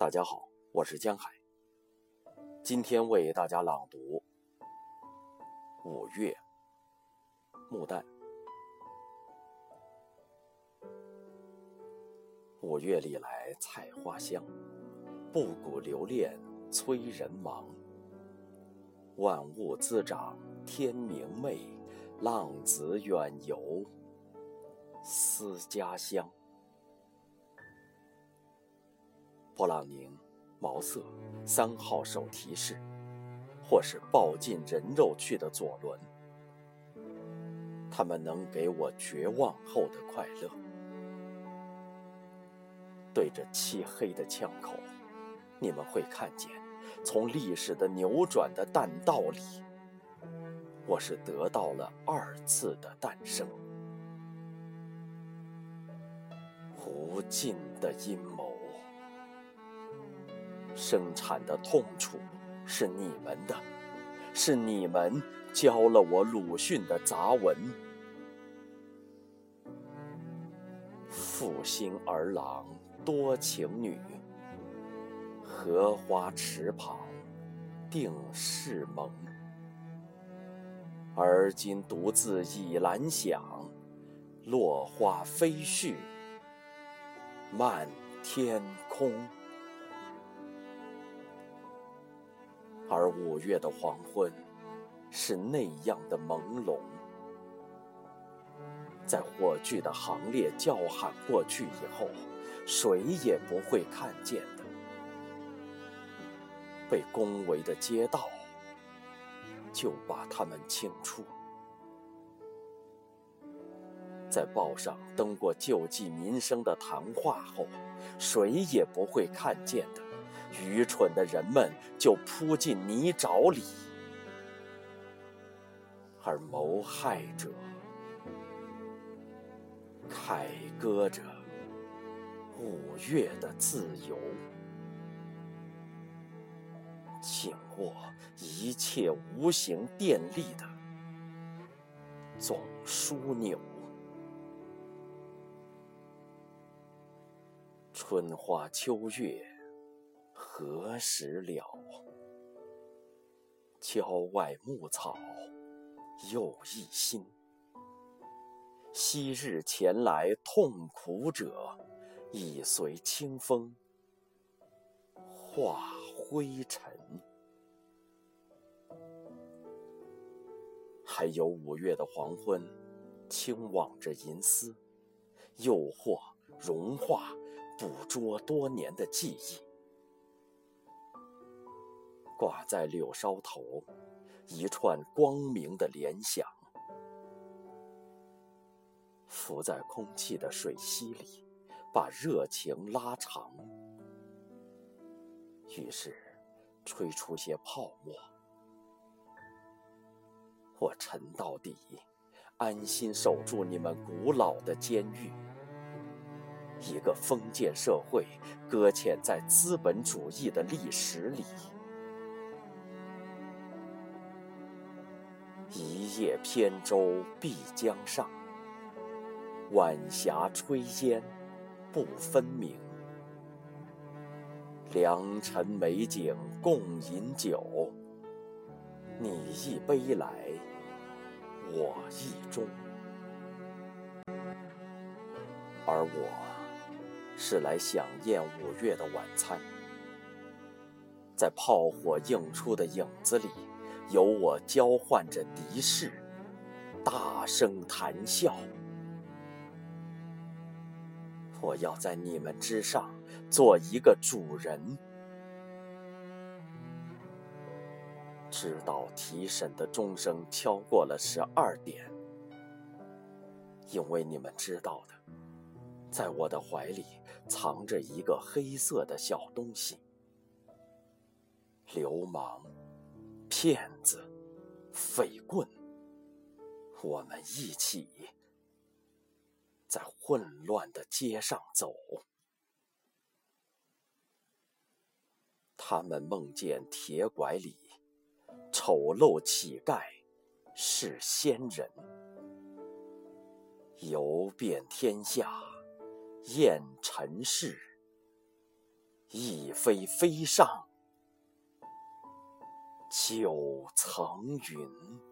大家好，我是江海。今天为大家朗读《五月》木旦。五月里来菜花香，布谷留恋催人忙。万物滋长天明媚，浪子远游思家乡。勃朗宁、毛瑟三号手提式，或是抱进人肉去的左轮，他们能给我绝望后的快乐。对着漆黑的枪口，你们会看见，从历史的扭转的弹道里，我是得到了二次的诞生。无尽的阴谋。生产的痛楚是你们的，是你们教了我鲁迅的杂文。负心儿郎多情女，荷花池旁定是盟。而今独自倚栏想，落花飞絮满天空。而五月的黄昏，是那样的朦胧，在火炬的行列叫喊过去以后，谁也不会看见的。被恭维的街道，就把它们清出。在报上登过救济民生的谈话后，谁也不会看见的。愚蠢的人们就扑进泥沼里，而谋害者凯歌着五月的自由，紧握一切无形电力的总枢纽。春花秋月。何时了？郊外牧草又一新。昔日前来痛苦者，已随清风化灰尘。还有五月的黄昏，轻望着银丝，诱惑、融化、捕捉多年的记忆。挂在柳梢头，一串光明的联想，浮在空气的水溪里，把热情拉长，于是吹出些泡沫。我沉到底，安心守住你们古老的监狱。一个封建社会搁浅在资本主义的历史里。夜扁舟碧江上，晚霞炊烟不分明。良辰美景共饮酒，你一杯来，我一盅。而我是来享宴五月的晚餐，在炮火映出的影子里。由我交换着敌视，大声谈笑。我要在你们之上做一个主人，直到提审的钟声敲过了十二点。因为你们知道的，在我的怀里藏着一个黑色的小东西，流氓。骗子，匪棍，我们一起在混乱的街上走。他们梦见铁拐李、丑陋乞丐是仙人，游遍天下，厌尘世，亦非飞上。九层云。